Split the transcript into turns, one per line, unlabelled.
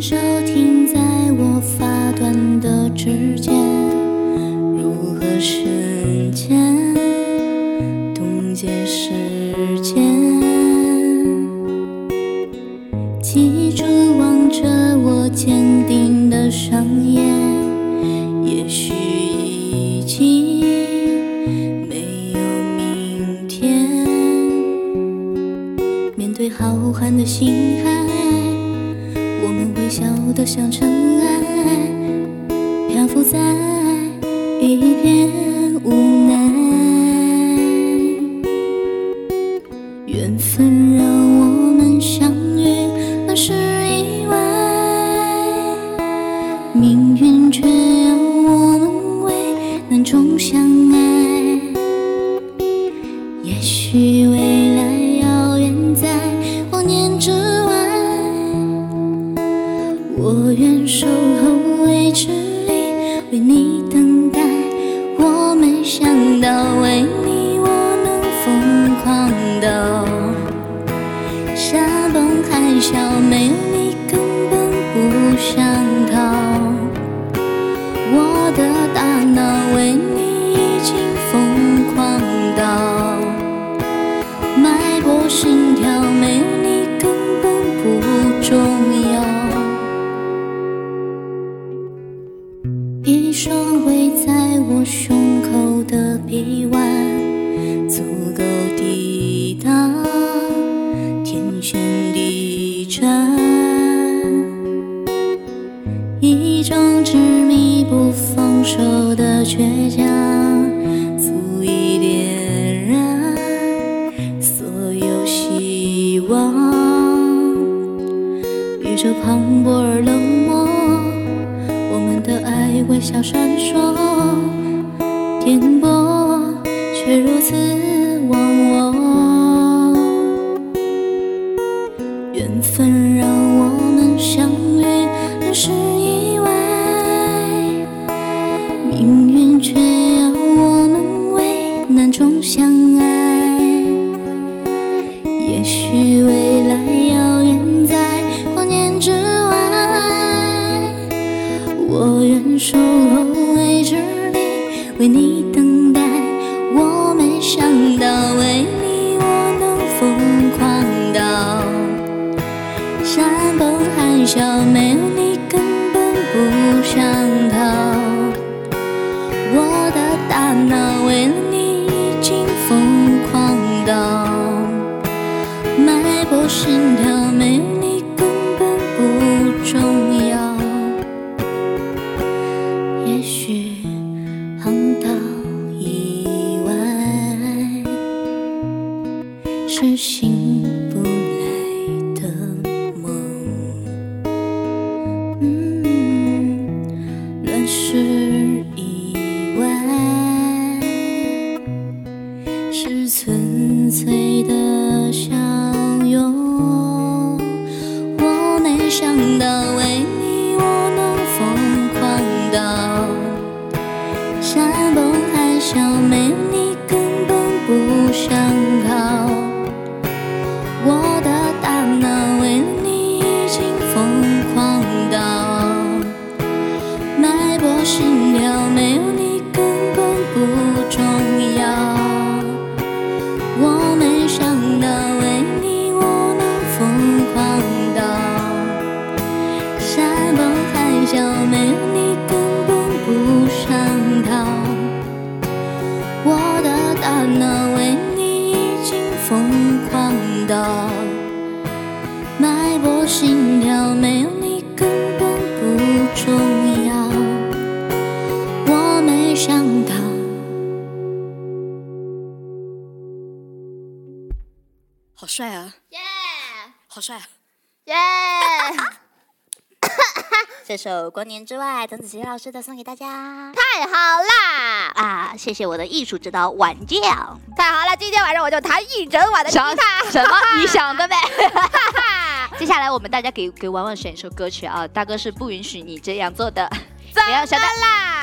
手停在我发端的指尖，如何瞬间冻结时间？记住望着我坚定的双眼，也许已经没有明天。面对浩瀚的星海，我们微笑得像尘埃，漂浮在一片无奈。缘分让我们相遇，那是意外，命运却要我们为难中相爱。也许未候未知里为你等待。我没想到为你我能疯狂到山崩海啸，双围在我胸口的臂弯，足够抵挡天旋地转。一种执迷不放手的倔强，足以点燃所有希望。宇宙磅礴而冷漠，微笑闪烁，颠簸却如此忘我。守候未知里为你等待。我没想到为你我能疯狂到山崩海啸，没有你根本不想逃。我的大脑为了你已经疯狂到脉搏心跳，没有是醒脉搏心跳，没有你根本不重要。我没想到。
好帅啊！
耶
好帅啊！
耶！
这首《光年之外》，邓紫棋老师的送给大家
太好啦，
啊！谢谢我的艺术指导晚教。
太好了！今天晚上我就弹一整晚的吉
想
他。
什么？你想的呗。接下来我们大家给给婉婉选一首歌曲啊，大哥是不允许你这样做的。
怎
不要晓得
么啦？